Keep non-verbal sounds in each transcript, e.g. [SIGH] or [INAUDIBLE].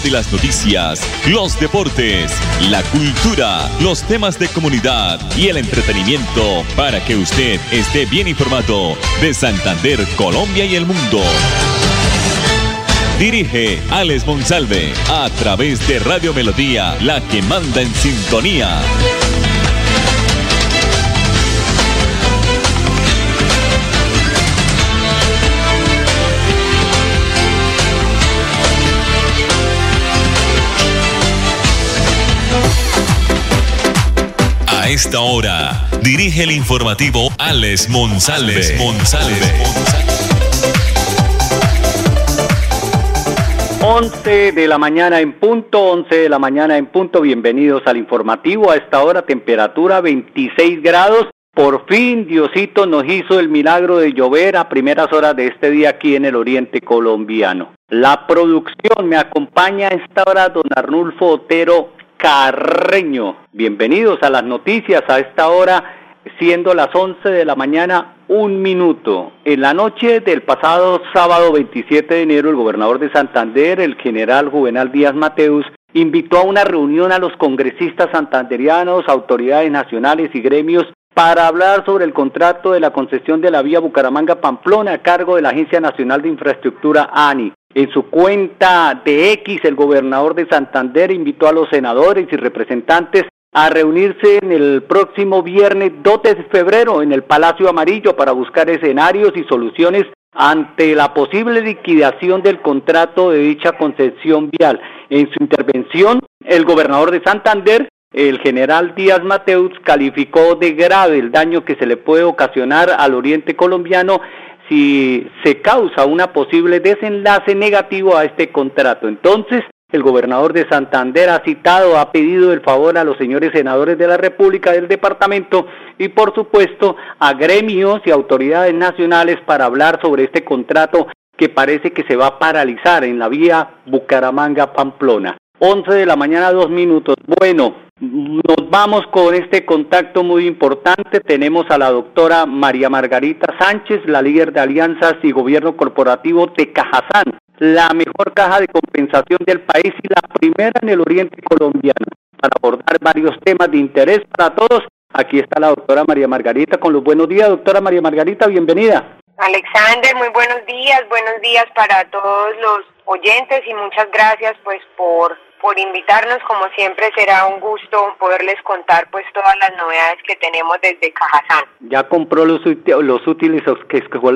de las noticias, los deportes, la cultura, los temas de comunidad y el entretenimiento para que usted esté bien informado de Santander, Colombia y el mundo. Dirige Alex Monsalve a través de Radio Melodía, la que manda en sintonía. A esta hora, dirige el informativo Alex Monsalve. Monsalve. 11 de la mañana en punto, 11 de la mañana en punto. Bienvenidos al informativo. A esta hora, temperatura 26 grados. Por fin, Diosito nos hizo el milagro de llover a primeras horas de este día aquí en el oriente colombiano. La producción me acompaña a esta hora don Arnulfo Otero Carreño. Bienvenidos a las noticias a esta hora, siendo las 11 de la mañana, un minuto. En la noche del pasado sábado 27 de enero, el gobernador de Santander, el general Juvenal Díaz Mateus, invitó a una reunión a los congresistas santanderianos, autoridades nacionales y gremios para hablar sobre el contrato de la concesión de la vía Bucaramanga-Pamplona a cargo de la Agencia Nacional de Infraestructura ANI. En su cuenta de X, el gobernador de Santander invitó a los senadores y representantes a reunirse en el próximo viernes 2 de febrero en el Palacio Amarillo para buscar escenarios y soluciones ante la posible liquidación del contrato de dicha concesión vial. En su intervención, el gobernador de Santander, el general Díaz Mateus, calificó de grave el daño que se le puede ocasionar al oriente colombiano si se causa una posible desenlace negativo a este contrato. Entonces, el gobernador de Santander ha citado, ha pedido el favor a los señores senadores de la República del departamento y por supuesto a gremios y autoridades nacionales para hablar sobre este contrato que parece que se va a paralizar en la vía Bucaramanga-Pamplona. 11 de la mañana, dos minutos. Bueno, nos vamos con este contacto muy importante. Tenemos a la doctora María Margarita Sánchez, la líder de alianzas y gobierno corporativo de Cajazán, la mejor caja de compensación del país y la primera en el oriente colombiano, para abordar varios temas de interés para todos. Aquí está la doctora María Margarita con los buenos días. Doctora María Margarita, bienvenida. Alexander, muy buenos días, buenos días para todos los oyentes y muchas gracias pues por por invitarnos. Como siempre será un gusto poderles contar pues todas las novedades que tenemos desde Cajazán. ¿Ya compró los, los útiles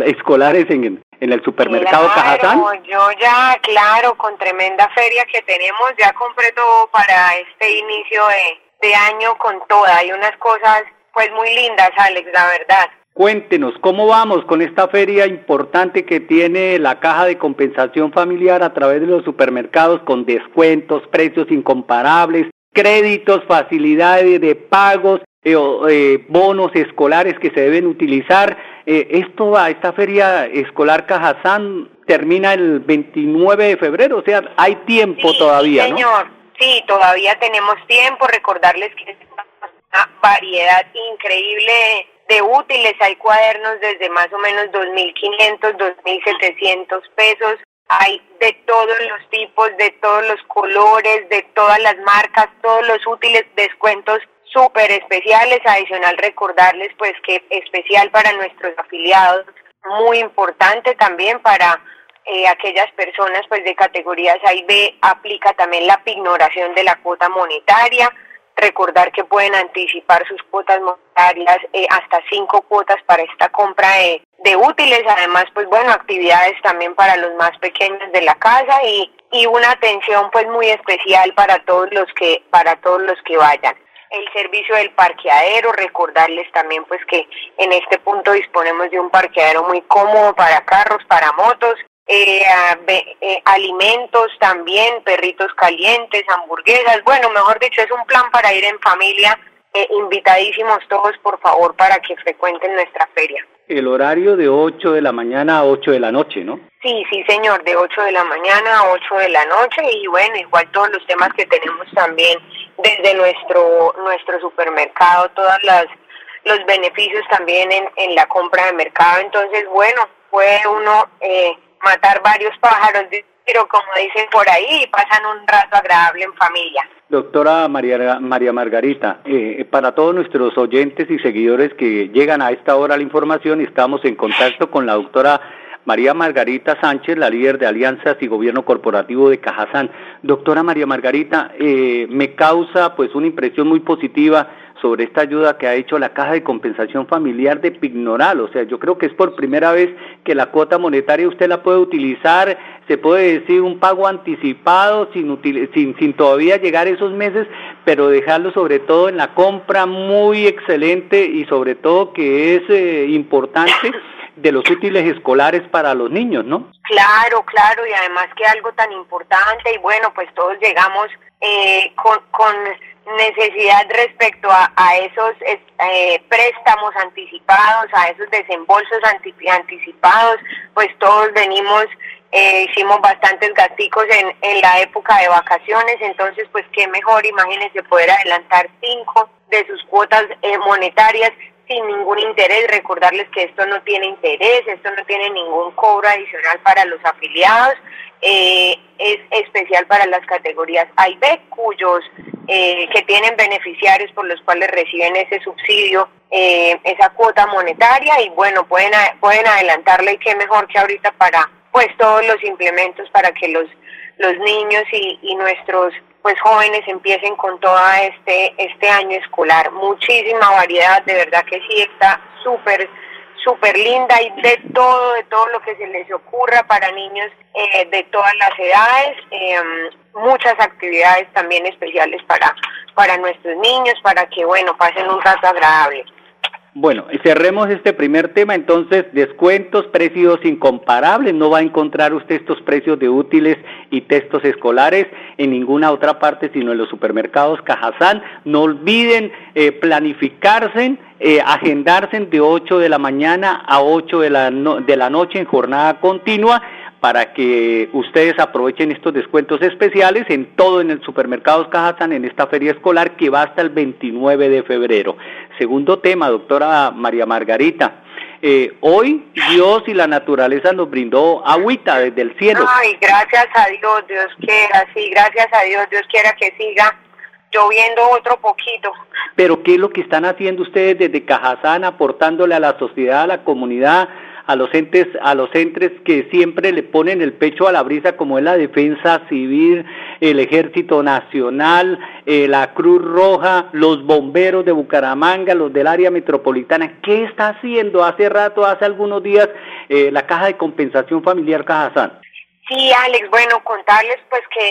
escolares en, en el supermercado Cajazán? Yo ya, claro, con tremenda feria que tenemos, ya compré todo para este inicio de, de año con toda. Hay unas cosas pues muy lindas, Alex, la verdad. Cuéntenos, ¿cómo vamos con esta feria importante que tiene la caja de compensación familiar a través de los supermercados con descuentos, precios incomparables, créditos, facilidades de pagos, eh, eh, bonos escolares que se deben utilizar? Eh, esto va, esta feria escolar Cajazán termina el 29 de febrero, o sea, hay tiempo todavía, ¿no? Señor, sí, todavía tenemos tiempo. Recordarles que es una variedad increíble de útiles, hay cuadernos desde más o menos 2.500, 2.700 pesos, hay de todos los tipos, de todos los colores, de todas las marcas, todos los útiles, descuentos súper especiales, adicional recordarles pues que especial para nuestros afiliados, muy importante también para eh, aquellas personas pues de categorías A y B, aplica también la pignoración de la cuota monetaria, recordar que pueden anticipar sus cuotas monetarias eh, hasta cinco cuotas para esta compra de, de, útiles, además pues bueno, actividades también para los más pequeños de la casa y, y una atención pues muy especial para todos los que, para todos los que vayan. El servicio del parqueadero, recordarles también pues que en este punto disponemos de un parqueadero muy cómodo para carros, para motos eh, eh, alimentos también, perritos calientes, hamburguesas, bueno, mejor dicho, es un plan para ir en familia, eh, invitadísimos todos, por favor, para que frecuenten nuestra feria. El horario de 8 de la mañana a 8 de la noche, ¿no? Sí, sí, señor, de 8 de la mañana a 8 de la noche y bueno, igual todos los temas que tenemos también desde nuestro nuestro supermercado, todas las los beneficios también en, en la compra de mercado. Entonces, bueno, puede uno eh, matar varios pájaros pero como dicen por ahí, pasan un rato agradable en familia. Doctora María, María Margarita, eh, para todos nuestros oyentes y seguidores que llegan a esta hora la información, estamos en contacto con la doctora María Margarita Sánchez, la líder de Alianzas y Gobierno Corporativo de Cajazán. Doctora María Margarita, eh, me causa pues una impresión muy positiva sobre esta ayuda que ha hecho la Caja de Compensación Familiar de Pignoral. O sea, yo creo que es por primera vez que la cuota monetaria usted la puede utilizar, se puede decir un pago anticipado sin, sin, sin todavía llegar esos meses, pero dejarlo sobre todo en la compra muy excelente y sobre todo que es eh, importante de los útiles escolares para los niños, ¿no? Claro, claro, y además que algo tan importante, y bueno, pues todos llegamos eh, con, con necesidad respecto a, a esos eh, préstamos anticipados, a esos desembolsos anticipados, pues todos venimos, eh, hicimos bastantes gasticos en, en la época de vacaciones, entonces pues qué mejor, imagínense poder adelantar cinco de sus cuotas eh, monetarias sin ningún interés. Recordarles que esto no tiene interés, esto no tiene ningún cobro adicional para los afiliados. Eh, es especial para las categorías A y B, cuyos eh, que tienen beneficiarios por los cuales reciben ese subsidio, eh, esa cuota monetaria y bueno, pueden, pueden adelantarle y qué mejor que ahorita para pues todos los implementos para que los, los niños y, y nuestros pues jóvenes empiecen con todo este, este año escolar. Muchísima variedad, de verdad que sí está súper, súper linda y de todo, de todo lo que se les ocurra para niños eh, de todas las edades. Em, muchas actividades también especiales para, para nuestros niños, para que, bueno, pasen un rato agradable. Bueno, cerremos este primer tema, entonces, descuentos, precios incomparables, no va a encontrar usted estos precios de útiles y textos escolares en ninguna otra parte, sino en los supermercados Cajazán. No olviden eh, planificarse, eh, agendarse de 8 de la mañana a 8 de la, de la noche en jornada continua para que ustedes aprovechen estos descuentos especiales en todo en el supermercado Cajazán en esta feria escolar que va hasta el 29 de febrero. Segundo tema, doctora María Margarita. Eh, hoy Dios y la naturaleza nos brindó agüita desde el cielo. Ay, gracias a Dios, Dios quiera, sí, gracias a Dios, Dios quiera que siga lloviendo otro poquito. Pero ¿qué es lo que están haciendo ustedes desde Cajazán aportándole a la sociedad, a la comunidad? A los entes, a los entes que siempre le ponen el pecho a la brisa, como es la Defensa Civil, el Ejército Nacional, eh, la Cruz Roja, los bomberos de Bucaramanga, los del área metropolitana. ¿Qué está haciendo hace rato, hace algunos días, eh, la Caja de Compensación Familiar Cajazán? Sí, Alex, bueno, contarles pues que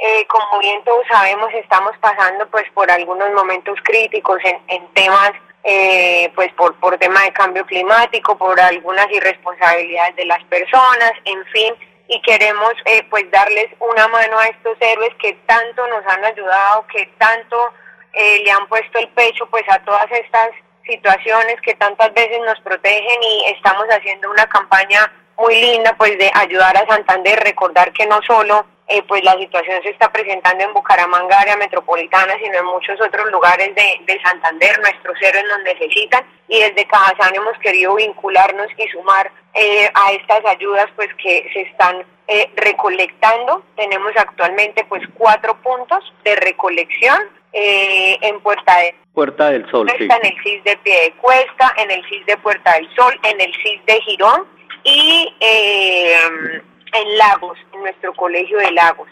eh, como bien todos sabemos, estamos pasando pues por algunos momentos críticos en, en temas eh, pues por, por tema de cambio climático, por algunas irresponsabilidades de las personas, en fin, y queremos eh, pues darles una mano a estos héroes que tanto nos han ayudado, que tanto eh, le han puesto el pecho pues a todas estas situaciones que tantas veces nos protegen y estamos haciendo una campaña muy linda pues de ayudar a Santander, recordar que no solo eh, pues la situación se está presentando en Bucaramanga, área metropolitana, sino en muchos otros lugares de, de Santander. Nuestros héroes nos necesitan y desde Cajazán hemos querido vincularnos y sumar eh, a estas ayudas pues que se están eh, recolectando. Tenemos actualmente pues cuatro puntos de recolección en Puerta de Puerta del Sol, en el CIS de Pie de Cuesta, en el CIS de Puerta del Sol, en el CIS de Girón y en Lagos, en nuestro colegio de Lagos.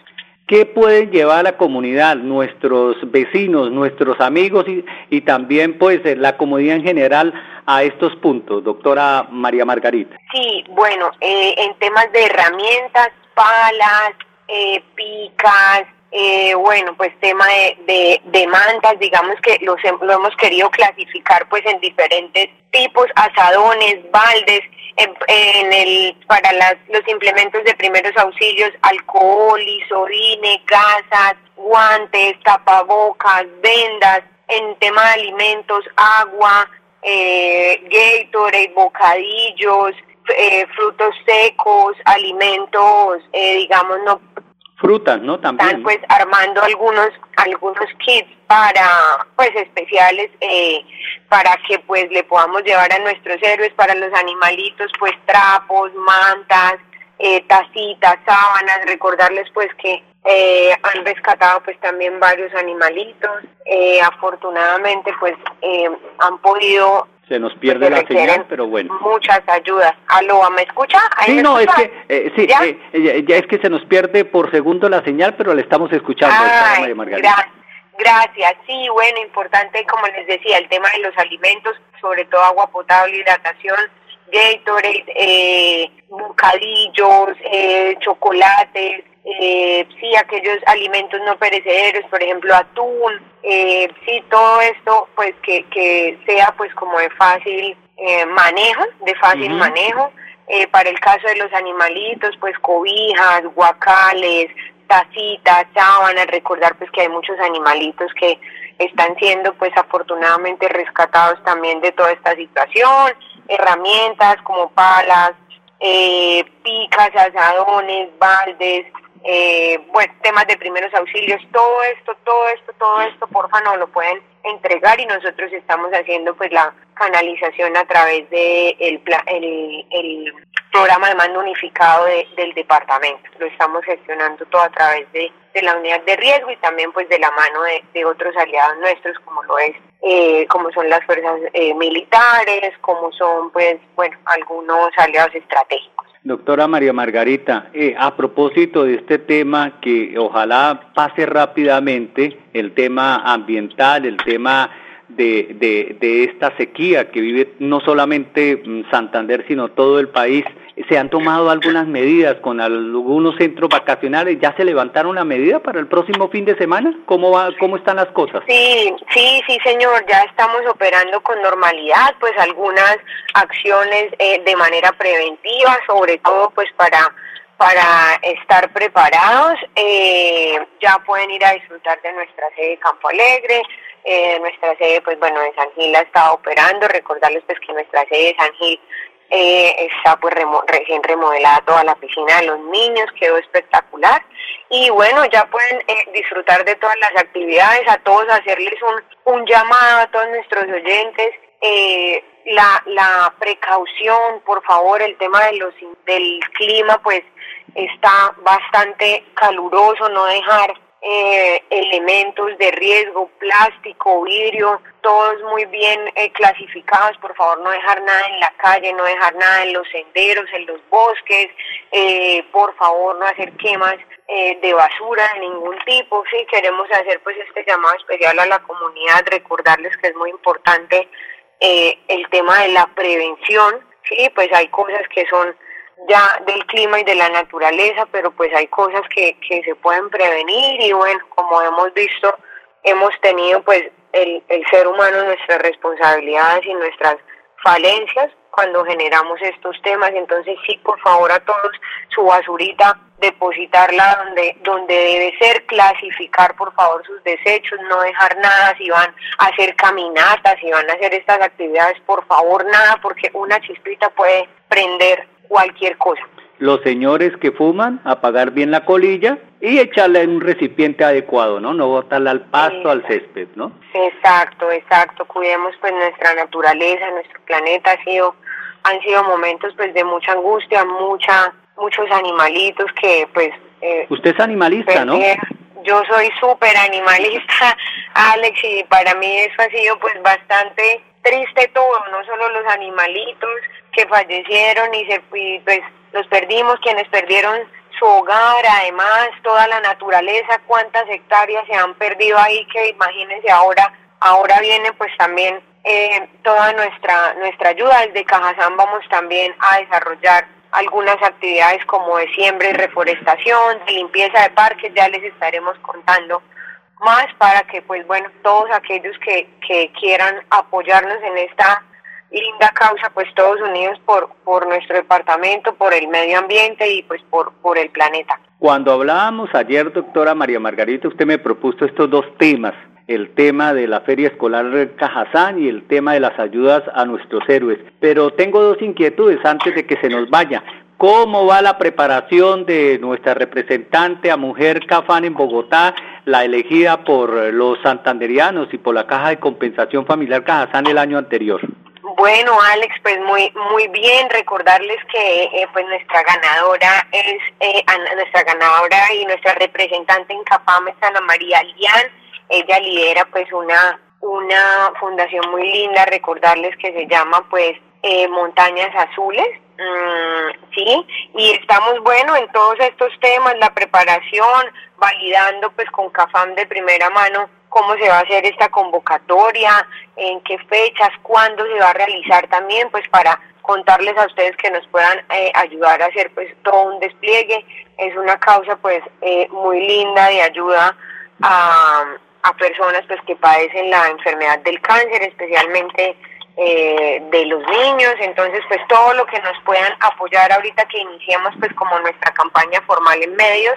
¿Qué pueden llevar a la comunidad, nuestros vecinos, nuestros amigos y, y también pues eh, la comunidad en general a estos puntos, doctora María Margarita? Sí, bueno, eh, en temas de herramientas, palas, eh, picas, eh, bueno, pues tema de, de, de, mantas, digamos que los, lo hemos querido clasificar pues en diferentes tipos, asadones, baldes, en, el para las, los implementos de primeros auxilios, alcohol, isodine, gasas, guantes, tapabocas, vendas, en tema de alimentos, agua, eh, bocadillos, eh, frutos secos, alimentos, eh, digamos, no frutas, ¿no? También. Están pues armando algunos algunos kits para pues especiales eh, para que pues le podamos llevar a nuestros héroes para los animalitos pues trapos, mantas, eh, tacitas, sábanas, recordarles pues que eh, han rescatado pues también varios animalitos, eh, afortunadamente pues eh, han podido se nos pierde la señal, pero bueno. Muchas ayudas. Aló, ¿me escucha? sí, no, es que, eh, sí, ¿Ya? Eh, ya es que se nos pierde por segundo la señal, pero le estamos escuchando. Ay, Margarita. Gracias. Sí, bueno, importante, como les decía, el tema de los alimentos, sobre todo agua potable, hidratación, Gatorade, eh, bocadillos, eh, chocolates, eh, sí, aquellos alimentos no perecederos, por ejemplo, atún, eh, sí, todo esto, pues que, que sea pues como de fácil eh, manejo, de fácil manejo. Eh, para el caso de los animalitos, pues cobijas, guacales, tacitas, sábanas, recordar pues que hay muchos animalitos que están siendo pues afortunadamente rescatados también de toda esta situación, herramientas como palas, eh, picas, asadones, baldes, eh, bueno, temas de primeros auxilios, todo esto, todo esto, todo esto, porfa, no lo pueden entregar y nosotros estamos haciendo pues la canalización a través de el, el, el programa de mando unificado del departamento. Lo estamos gestionando todo a través de, de, la unidad de riesgo y también pues de la mano de, de otros aliados nuestros como lo es, eh, como son las fuerzas eh, militares, como son pues, bueno, algunos aliados estratégicos. Doctora María Margarita, eh, a propósito de este tema que ojalá pase rápidamente, el tema ambiental, el tema de, de, de esta sequía que vive no solamente mm, Santander, sino todo el país, se han tomado algunas medidas con algunos centros vacacionales. ¿Ya se levantaron la medida para el próximo fin de semana? ¿Cómo, va, cómo están las cosas? Sí, sí, sí, señor. Ya estamos operando con normalidad, pues algunas acciones eh, de manera preventiva, sobre todo pues para para estar preparados. Eh, ya pueden ir a disfrutar de nuestra sede de Campo Alegre. Eh, nuestra sede, pues bueno, de San Gil ha estado operando. Recordarles pues que nuestra sede de San Gil eh, está pues recién remodelada toda la piscina de los niños, quedó espectacular. Y bueno, ya pueden eh, disfrutar de todas las actividades, a todos hacerles un, un llamado a todos nuestros oyentes. La, la precaución, por favor, el tema de los, del clima, pues está bastante caluroso, no dejar eh, elementos de riesgo, plástico, vidrio, todos muy bien eh, clasificados, por favor no dejar nada en la calle, no dejar nada en los senderos, en los bosques, eh, por favor no hacer quemas eh, de basura de ningún tipo, sí, queremos hacer pues este llamado especial a la comunidad, recordarles que es muy importante eh, el tema de la prevención, sí, pues hay cosas que son ya del clima y de la naturaleza, pero pues hay cosas que, que se pueden prevenir y bueno, como hemos visto, hemos tenido pues el, el ser humano nuestras responsabilidades y nuestras falencias cuando generamos estos temas, entonces sí, por favor a todos, su basurita, depositarla donde, donde debe ser, clasificar por favor sus desechos, no dejar nada, si van a hacer caminatas, si van a hacer estas actividades, por favor nada, porque una chispita puede prender cualquier cosa. Los señores que fuman, apagar bien la colilla y echarla en un recipiente adecuado, ¿no? No botarla al pasto, al césped, ¿no? Exacto, exacto. Cuidemos pues nuestra naturaleza, nuestro planeta. Ha sido, han sido momentos pues de mucha angustia, mucha, muchos animalitos que pues... Eh, Usted es animalista, ¿no? Yo soy súper animalista, [LAUGHS] Alex, y para mí eso ha sido pues bastante triste todo, no solo los animalitos que fallecieron y, se, pues los perdimos, quienes perdieron su hogar, además toda la naturaleza, cuántas hectáreas se han perdido ahí, que imagínense ahora, ahora viene pues también eh, toda nuestra, nuestra ayuda. Desde Cajazán vamos también a desarrollar algunas actividades como de siembra y reforestación, de limpieza de parques, ya les estaremos contando más para que pues bueno, todos aquellos que, que quieran apoyarnos en esta linda causa, pues todos unidos por, por nuestro departamento, por el medio ambiente y pues por, por el planeta. Cuando hablábamos ayer, doctora María Margarita, usted me propuso estos dos temas, el tema de la Feria Escolar Cajazán y el tema de las ayudas a nuestros héroes. Pero tengo dos inquietudes antes de que se nos vaya. ¿Cómo va la preparación de nuestra representante a Mujer Cafán en Bogotá, la elegida por los santanderianos y por la Caja de Compensación Familiar Cajazán el año anterior? Bueno, Alex, pues muy muy bien. Recordarles que eh, pues nuestra ganadora es eh, nuestra ganadora y nuestra representante en CAPAM es Ana María Lian. Ella lidera pues una una fundación muy linda. Recordarles que se llama pues eh, Montañas Azules. Mm, sí, y estamos bueno en todos estos temas, la preparación, validando pues con CAFAM de primera mano cómo se va a hacer esta convocatoria, en qué fechas, cuándo se va a realizar también, pues para contarles a ustedes que nos puedan eh, ayudar a hacer pues todo un despliegue. Es una causa pues eh, muy linda de ayuda a, a, personas pues que padecen la enfermedad del cáncer, especialmente eh, de los niños. Entonces pues todo lo que nos puedan apoyar ahorita que iniciamos pues como nuestra campaña formal en medios,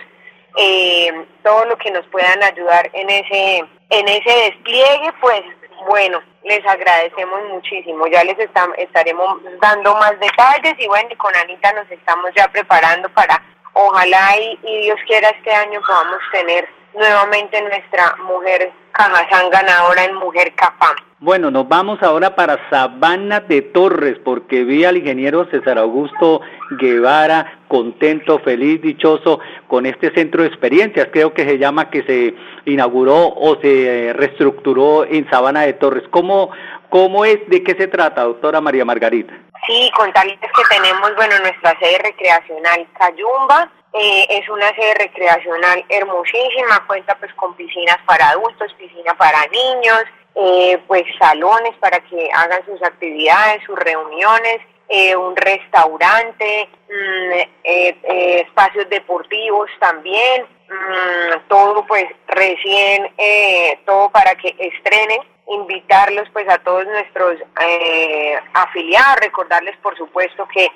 todo lo que nos puedan ayudar en ese en ese despliegue, pues bueno, les agradecemos muchísimo. Ya les estaremos dando más detalles y bueno, con Anita nos estamos ya preparando para, ojalá y Dios quiera este año podamos tener nuevamente nuestra mujer Cajazán ganadora en Mujer Capam. Bueno, nos vamos ahora para Sabana de Torres, porque vi al ingeniero César Augusto Guevara contento, feliz, dichoso con este centro de experiencias, creo que se llama, que se inauguró o se reestructuró en Sabana de Torres. ¿Cómo, cómo es, de qué se trata, doctora María Margarita? Sí, contarles que tenemos, bueno, nuestra sede recreacional Cayumba, eh, es una sede recreacional hermosísima, cuenta pues con piscinas para adultos, piscina para niños, eh, pues salones para que hagan sus actividades, sus reuniones, eh, un restaurante, mm, eh, espacios deportivos también, mm, todo pues recién, todo para que estrenen, invitarlos pues a todos nuestros afiliados, recordarles por supuesto que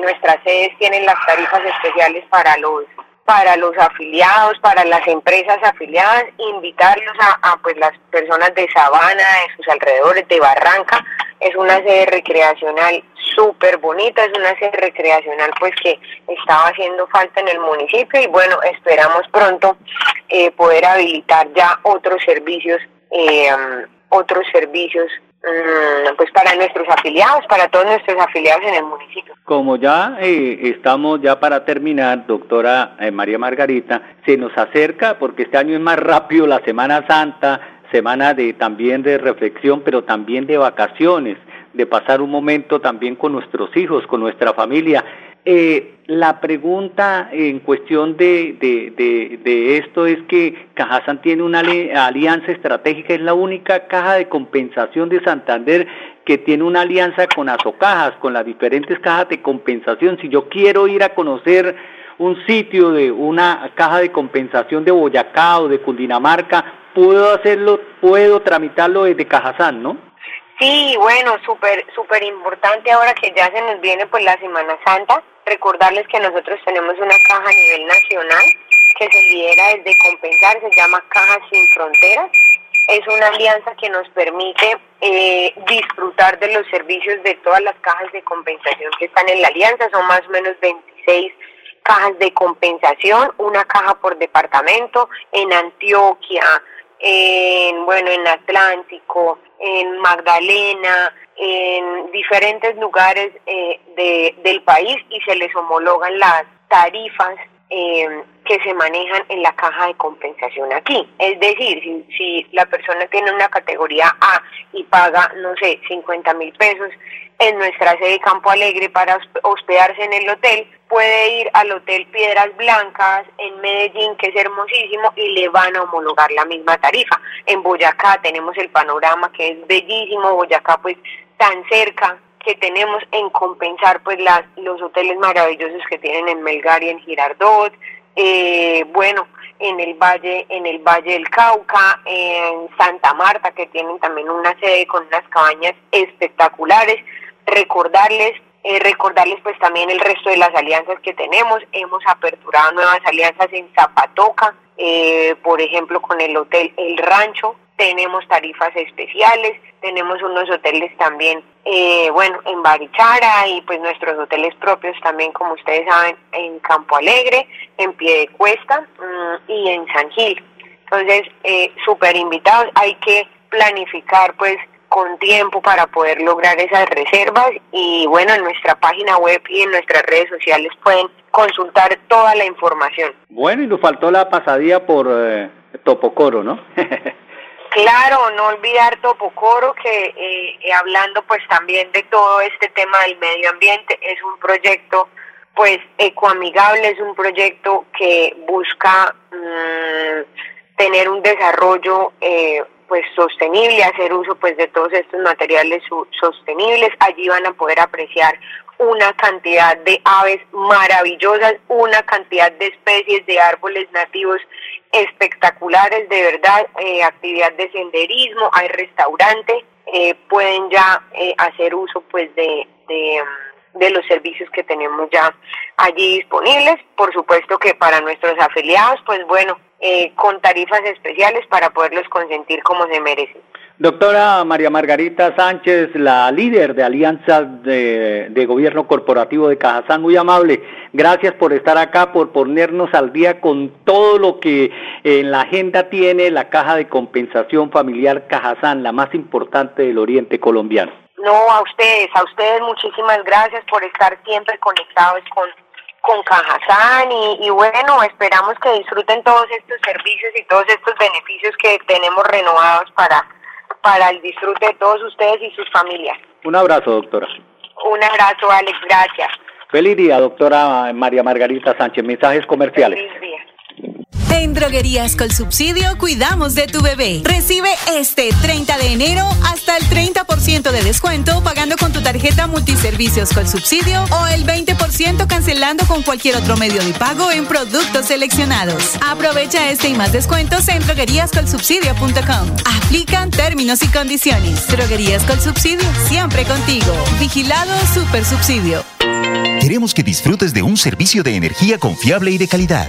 nuestras sedes tienen las tarifas especiales para los para los afiliados, para las empresas afiliadas, invitarlos a, pues las personas de Sabana, de sus alrededores, de Barranca. Es una sede recreacional súper bonita, es una sede recreacional pues que estaba haciendo falta en el municipio y bueno, esperamos pronto eh, poder habilitar ya otros servicios, eh, otros servicios Mm, pues para nuestros afiliados, para todos nuestros afiliados en el municipio. Como ya eh, estamos ya para terminar, doctora eh, María Margarita, se nos acerca, porque este año es más rápido la Semana Santa, semana de también de reflexión, pero también de vacaciones, de pasar un momento también con nuestros hijos, con nuestra familia. Eh, la pregunta en cuestión de, de, esto es que Cajazán tiene una alianza estratégica, es la única caja de compensación de Santander que tiene una alianza con Azocajas, con las diferentes cajas de compensación. Si yo quiero ir a conocer un sitio de una caja de compensación de Boyacá o de Cundinamarca, puedo hacerlo, puedo tramitarlo desde Cajazán, ¿no? Sí, bueno, súper súper importante ahora que ya se nos viene pues la Semana Santa, recordarles que nosotros tenemos una caja a nivel nacional que se lidera desde Compensar, se llama Caja Sin Fronteras. Es una alianza que nos permite eh, disfrutar de los servicios de todas las cajas de compensación que están en la alianza, son más o menos 26 cajas de compensación, una caja por departamento en Antioquia, en bueno, en Atlántico, en Magdalena, en diferentes lugares eh, de, del país y se les homologan las tarifas eh, que se manejan en la caja de compensación aquí. Es decir, si, si la persona tiene una categoría A y paga, no sé, 50 mil pesos en nuestra sede Campo Alegre para hospedarse en el hotel, puede ir al Hotel Piedras Blancas en Medellín, que es hermosísimo, y le van a homologar la misma tarifa. En Boyacá tenemos el panorama que es bellísimo, Boyacá pues tan cerca que tenemos en compensar pues las, los hoteles maravillosos que tienen en Melgar y en Girardot, eh, bueno, en el valle, en el Valle del Cauca, en Santa Marta, que tienen también una sede con unas cabañas espectaculares. Recordarles, eh, recordarles pues también el resto de las alianzas que tenemos. Hemos aperturado nuevas alianzas en Zapatoca, eh, por ejemplo con el hotel El Rancho, tenemos tarifas especiales, tenemos unos hoteles también, eh, bueno, en Barichara y pues nuestros hoteles propios también, como ustedes saben, en Campo Alegre, en Pie de Cuesta mm, y en San Gil. Entonces, eh, súper invitados, hay que planificar pues con tiempo para poder lograr esas reservas y bueno, en nuestra página web y en nuestras redes sociales pueden consultar toda la información. Bueno, y nos faltó la pasadía por eh, Topocoro, ¿no? [LAUGHS] Claro, no olvidar Topocoro, que eh, hablando pues también de todo este tema del medio ambiente, es un proyecto pues ecoamigable, es un proyecto que busca mm, tener un desarrollo eh, pues sostenible, hacer uso pues de todos estos materiales sostenibles. Allí van a poder apreciar una cantidad de aves maravillosas, una cantidad de especies de árboles nativos espectaculares, de verdad, eh, actividad de senderismo, hay restaurante, eh, pueden ya eh, hacer uso pues de, de, de, los servicios que tenemos ya allí disponibles. Por supuesto que para nuestros afiliados, pues bueno, eh, con tarifas especiales para poderlos consentir como se merecen. Doctora María Margarita Sánchez, la líder de Alianza de, Gobierno Corporativo de Cajazán, muy amable. Gracias por estar acá, por ponernos al día con todo lo que en la agenda tiene la Caja de Compensación Familiar Cajazán, la más importante del Oriente colombiano. No, a ustedes, a ustedes muchísimas gracias por estar siempre conectados con con Cajazán y, bueno, esperamos que disfruten todos estos servicios y todos estos beneficios que tenemos renovados para, para el disfrute de todos ustedes y sus familias. Un abrazo, doctora. Un abrazo, Alex, gracias. Feliz día, doctora María Margarita Sánchez. Mensajes comerciales. Feliz día. En Droguerías con Subsidio cuidamos de tu bebé. Recibe este 30 de enero hasta el 30% de descuento pagando con tu tarjeta multiservicios con subsidio o el 20% cancelando con cualquier otro medio de pago en productos seleccionados. Aprovecha este y más descuentos en drogueríascolsubsidio.com. Aplican términos y condiciones. Droguerías con Subsidio, siempre contigo. Vigilado Super Subsidio. Queremos que disfrutes de un servicio de energía confiable y de calidad.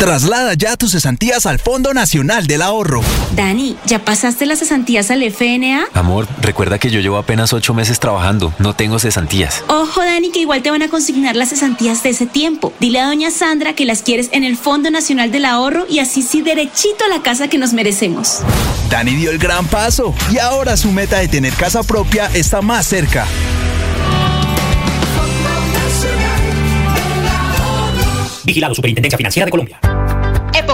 Traslada ya tus cesantías al Fondo Nacional del Ahorro. Dani, ¿ya pasaste las cesantías al FNA? Amor, recuerda que yo llevo apenas ocho meses trabajando. No tengo cesantías. Ojo, Dani, que igual te van a consignar las cesantías de ese tiempo. Dile a doña Sandra que las quieres en el Fondo Nacional del Ahorro y así sí derechito a la casa que nos merecemos. Dani dio el gran paso y ahora su meta de tener casa propia está más cerca. Vigilado Superintendencia Financiera de Colombia.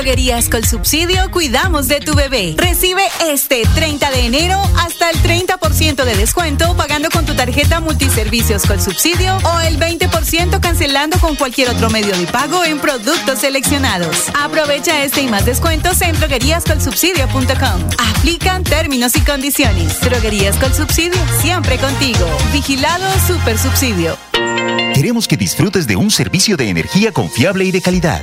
Droguerías con Subsidio cuidamos de tu bebé. Recibe este 30 de enero hasta el 30% de descuento pagando con tu tarjeta multiservicios con subsidio o el 20% cancelando con cualquier otro medio de pago en productos seleccionados. Aprovecha este y más descuentos en drogueríascolsubsidio.com. Aplican términos y condiciones. Droguerías con Subsidio, siempre contigo. Vigilado Super Subsidio. Queremos que disfrutes de un servicio de energía confiable y de calidad.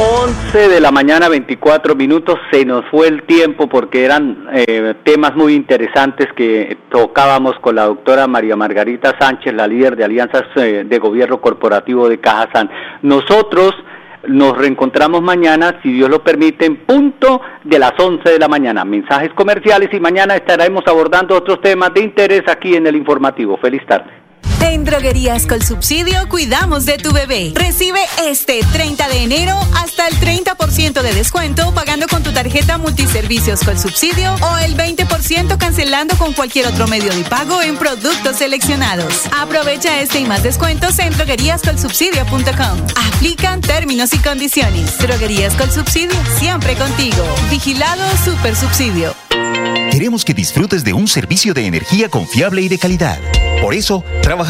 11 de la mañana, 24 minutos, se nos fue el tiempo porque eran eh, temas muy interesantes que tocábamos con la doctora María Margarita Sánchez, la líder de Alianzas eh, de Gobierno Corporativo de Cajazán. Nosotros nos reencontramos mañana, si Dios lo permite, en punto de las 11 de la mañana. Mensajes comerciales y mañana estaremos abordando otros temas de interés aquí en el informativo. Feliz tarde. En Droguerías con Subsidio cuidamos de tu bebé. Recibe este 30 de enero hasta el 30% de descuento pagando con tu tarjeta multiservicios con subsidio o el 20% cancelando con cualquier otro medio de pago en productos seleccionados. Aprovecha este y más descuentos en drogueríascolsubsidio.com. Aplican términos y condiciones. Droguerías con Subsidio, siempre contigo. Vigilado Super Subsidio. Queremos que disfrutes de un servicio de energía confiable y de calidad. Por eso, trabajamos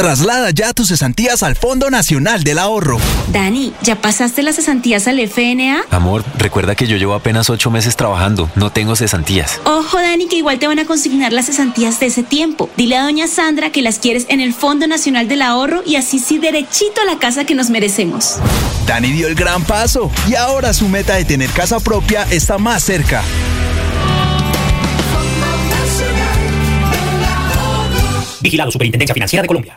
Traslada ya tus cesantías al Fondo Nacional del Ahorro. Dani, ¿ya pasaste las cesantías al FNA? Amor, recuerda que yo llevo apenas ocho meses trabajando. No tengo cesantías. Ojo, Dani, que igual te van a consignar las cesantías de ese tiempo. Dile a doña Sandra que las quieres en el Fondo Nacional del Ahorro y así sí derechito a la casa que nos merecemos. Dani dio el gran paso y ahora su meta de tener casa propia está más cerca. Vigilado Superintendencia Financiera de Colombia.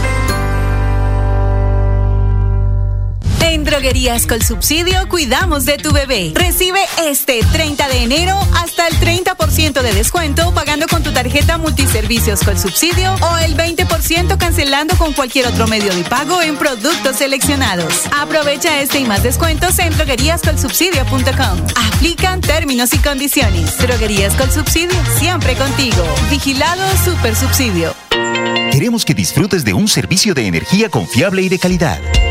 En Droguerías con Subsidio cuidamos de tu bebé. Recibe este 30 de enero hasta el 30% de descuento pagando con tu tarjeta multiservicios con subsidio o el 20% cancelando con cualquier otro medio de pago en productos seleccionados. Aprovecha este y más descuentos en drogueríascolsubsidio.com. Aplican términos y condiciones. Droguerías con Subsidio, siempre contigo. Vigilado Super Subsidio. Queremos que disfrutes de un servicio de energía confiable y de calidad.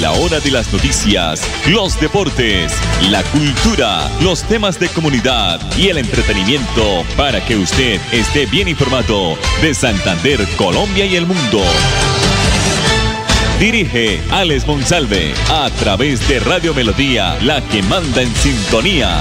La hora de las noticias, los deportes, la cultura, los temas de comunidad y el entretenimiento para que usted esté bien informado de Santander, Colombia y el mundo. Dirige Alex Monsalve a través de Radio Melodía, la que manda en sintonía.